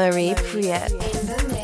Marie Priet.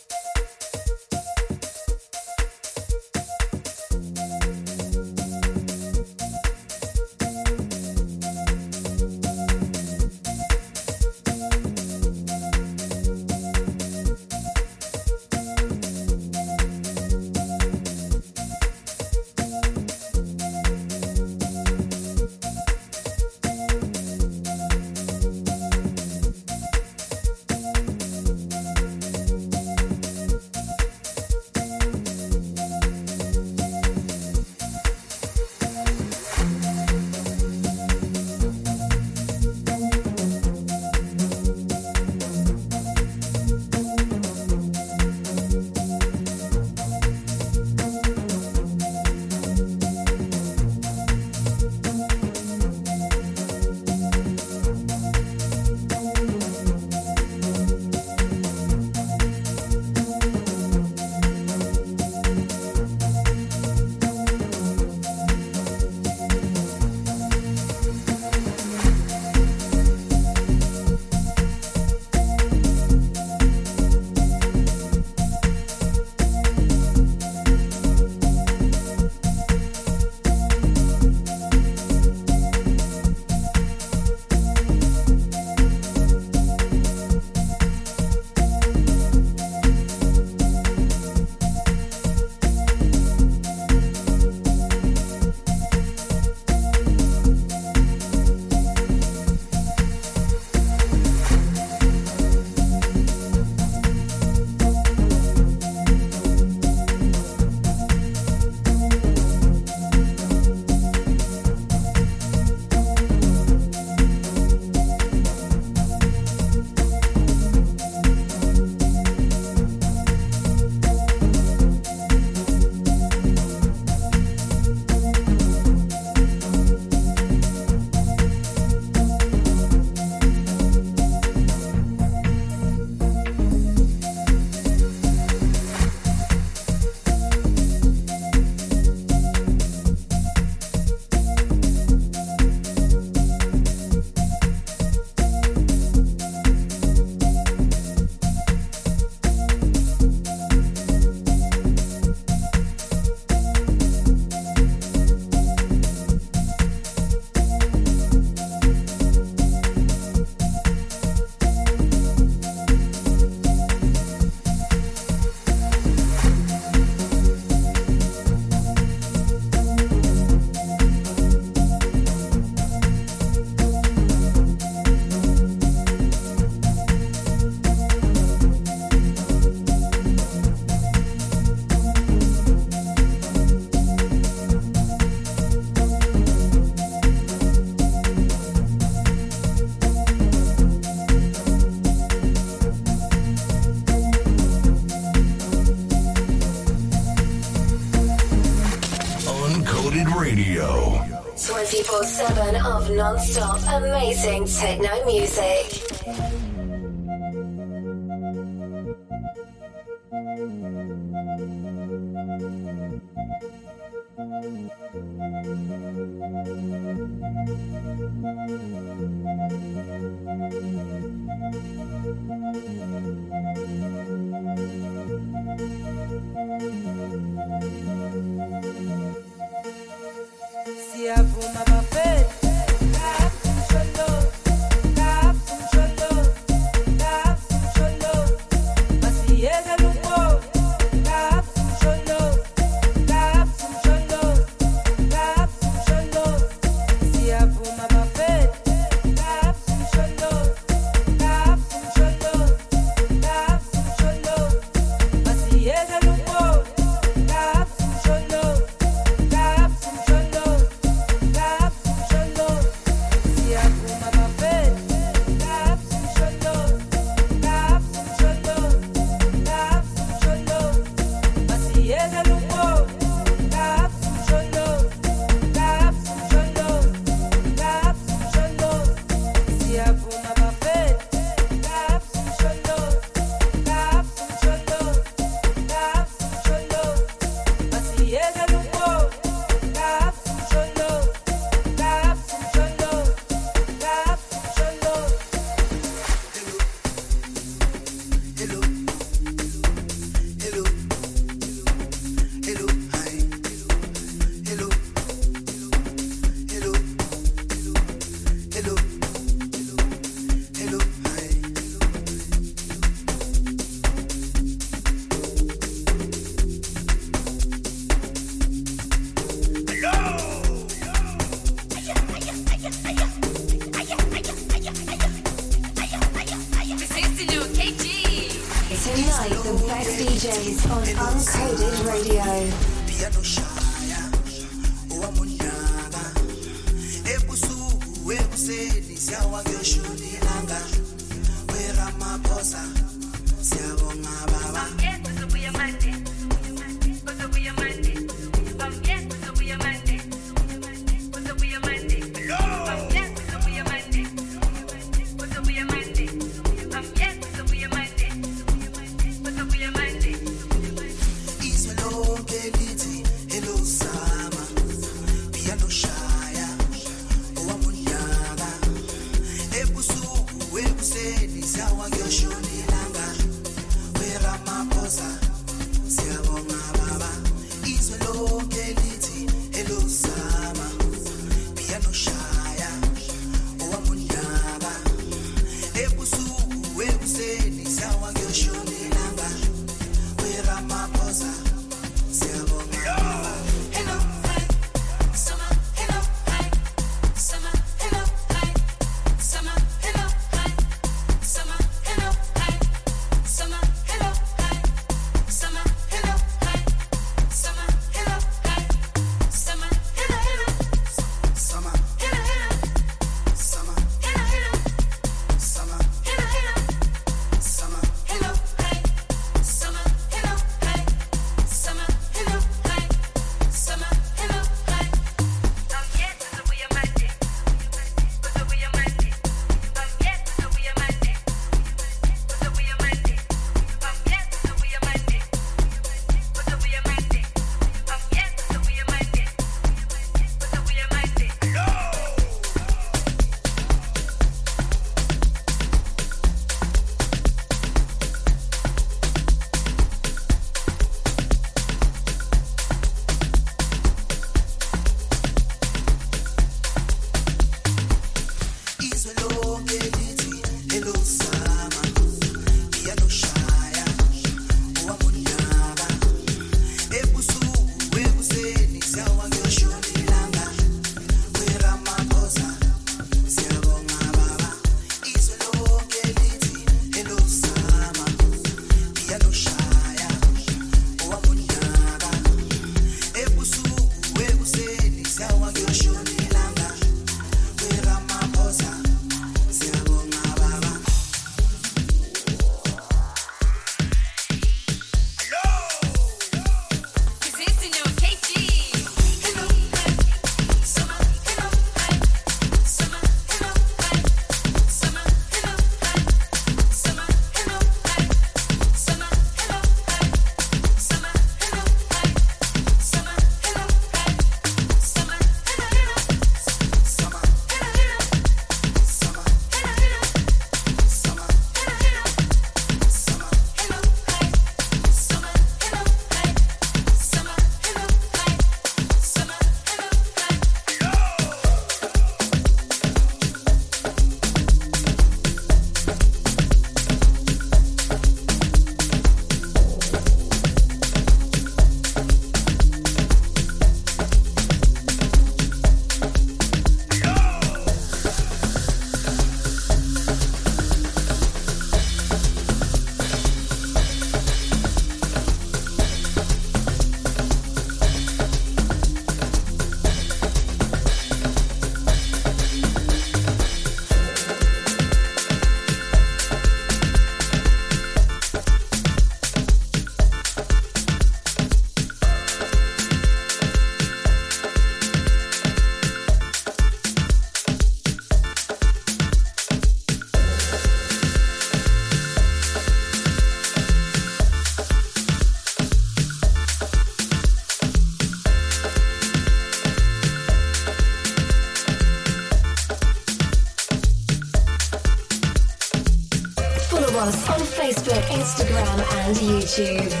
YouTube.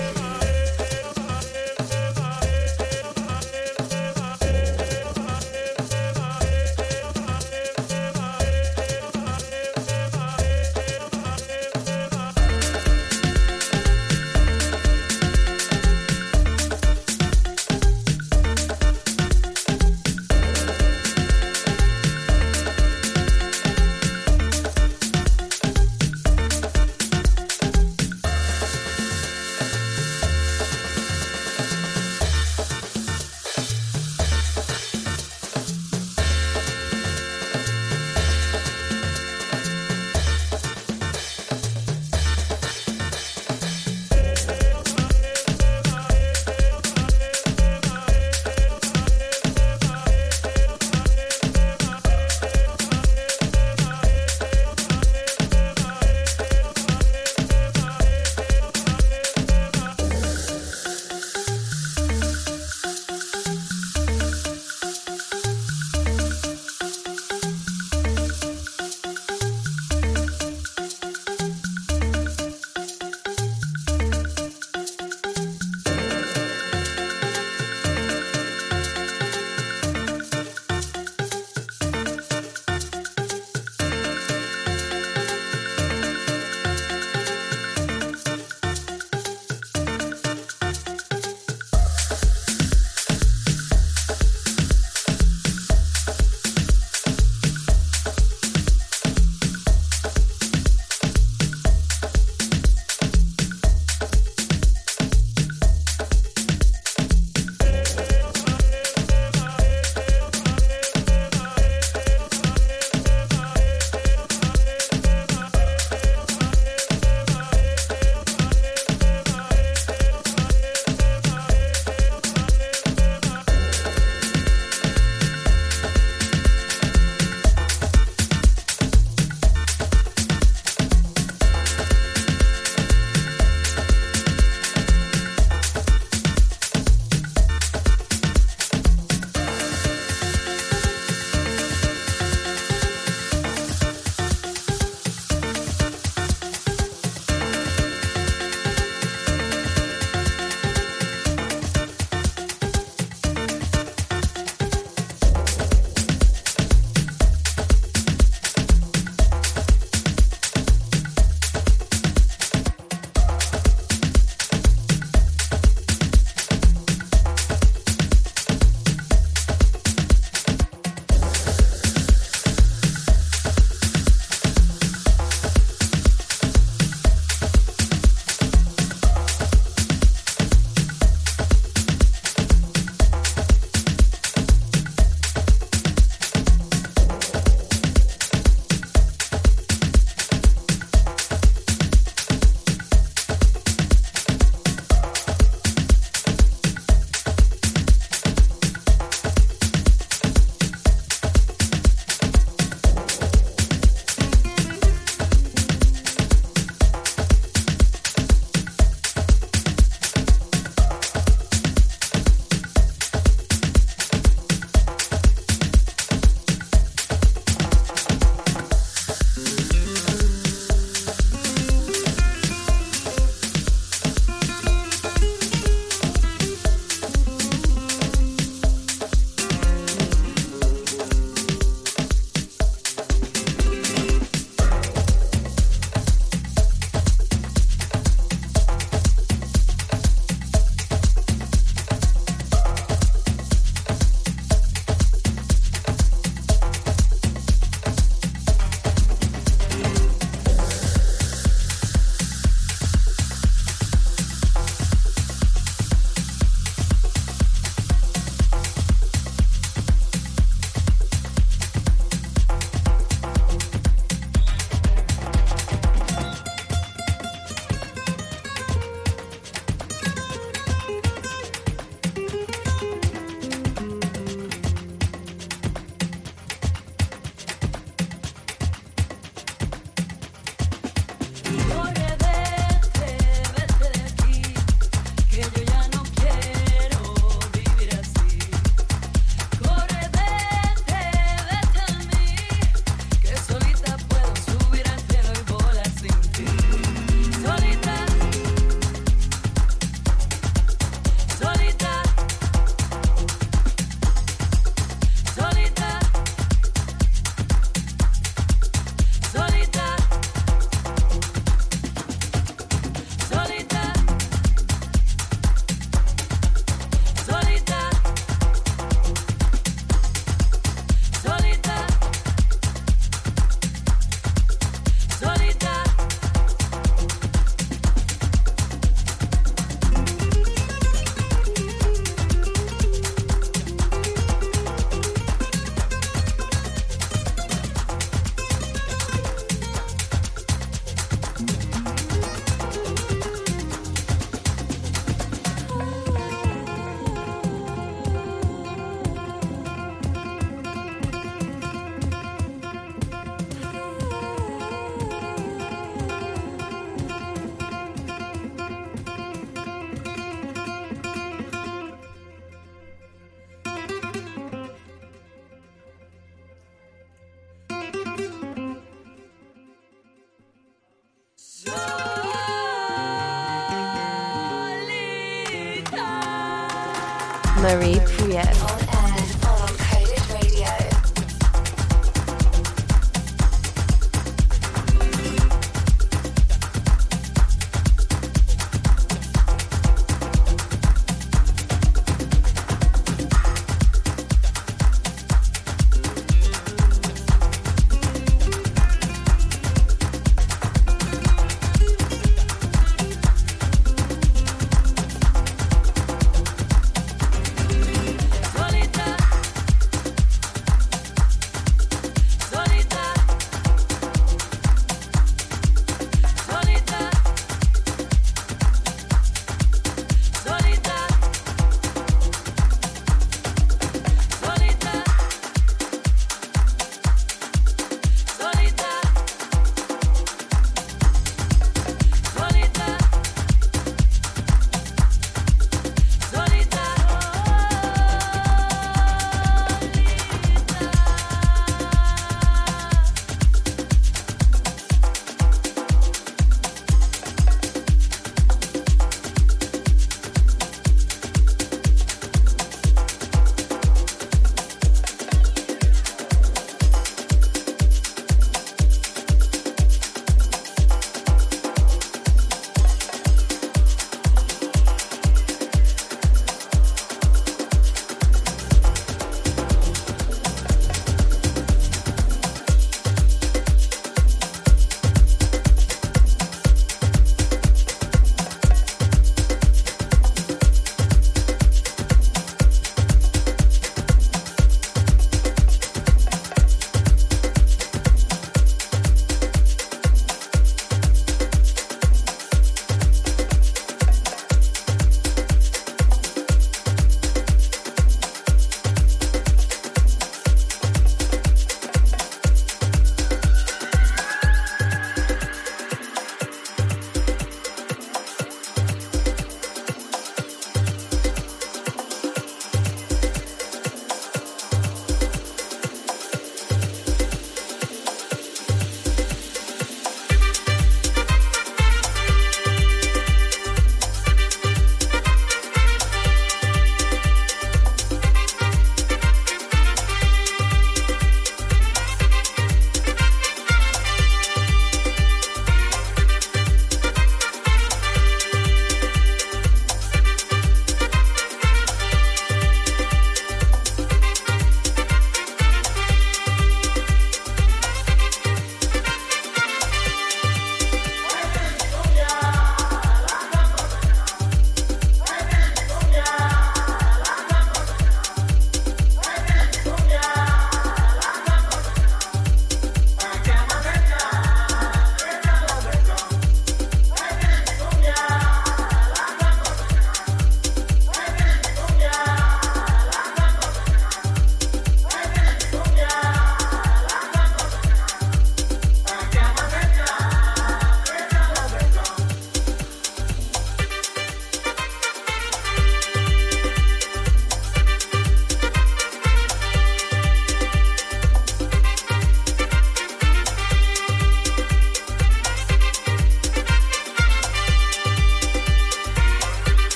Marie Priette.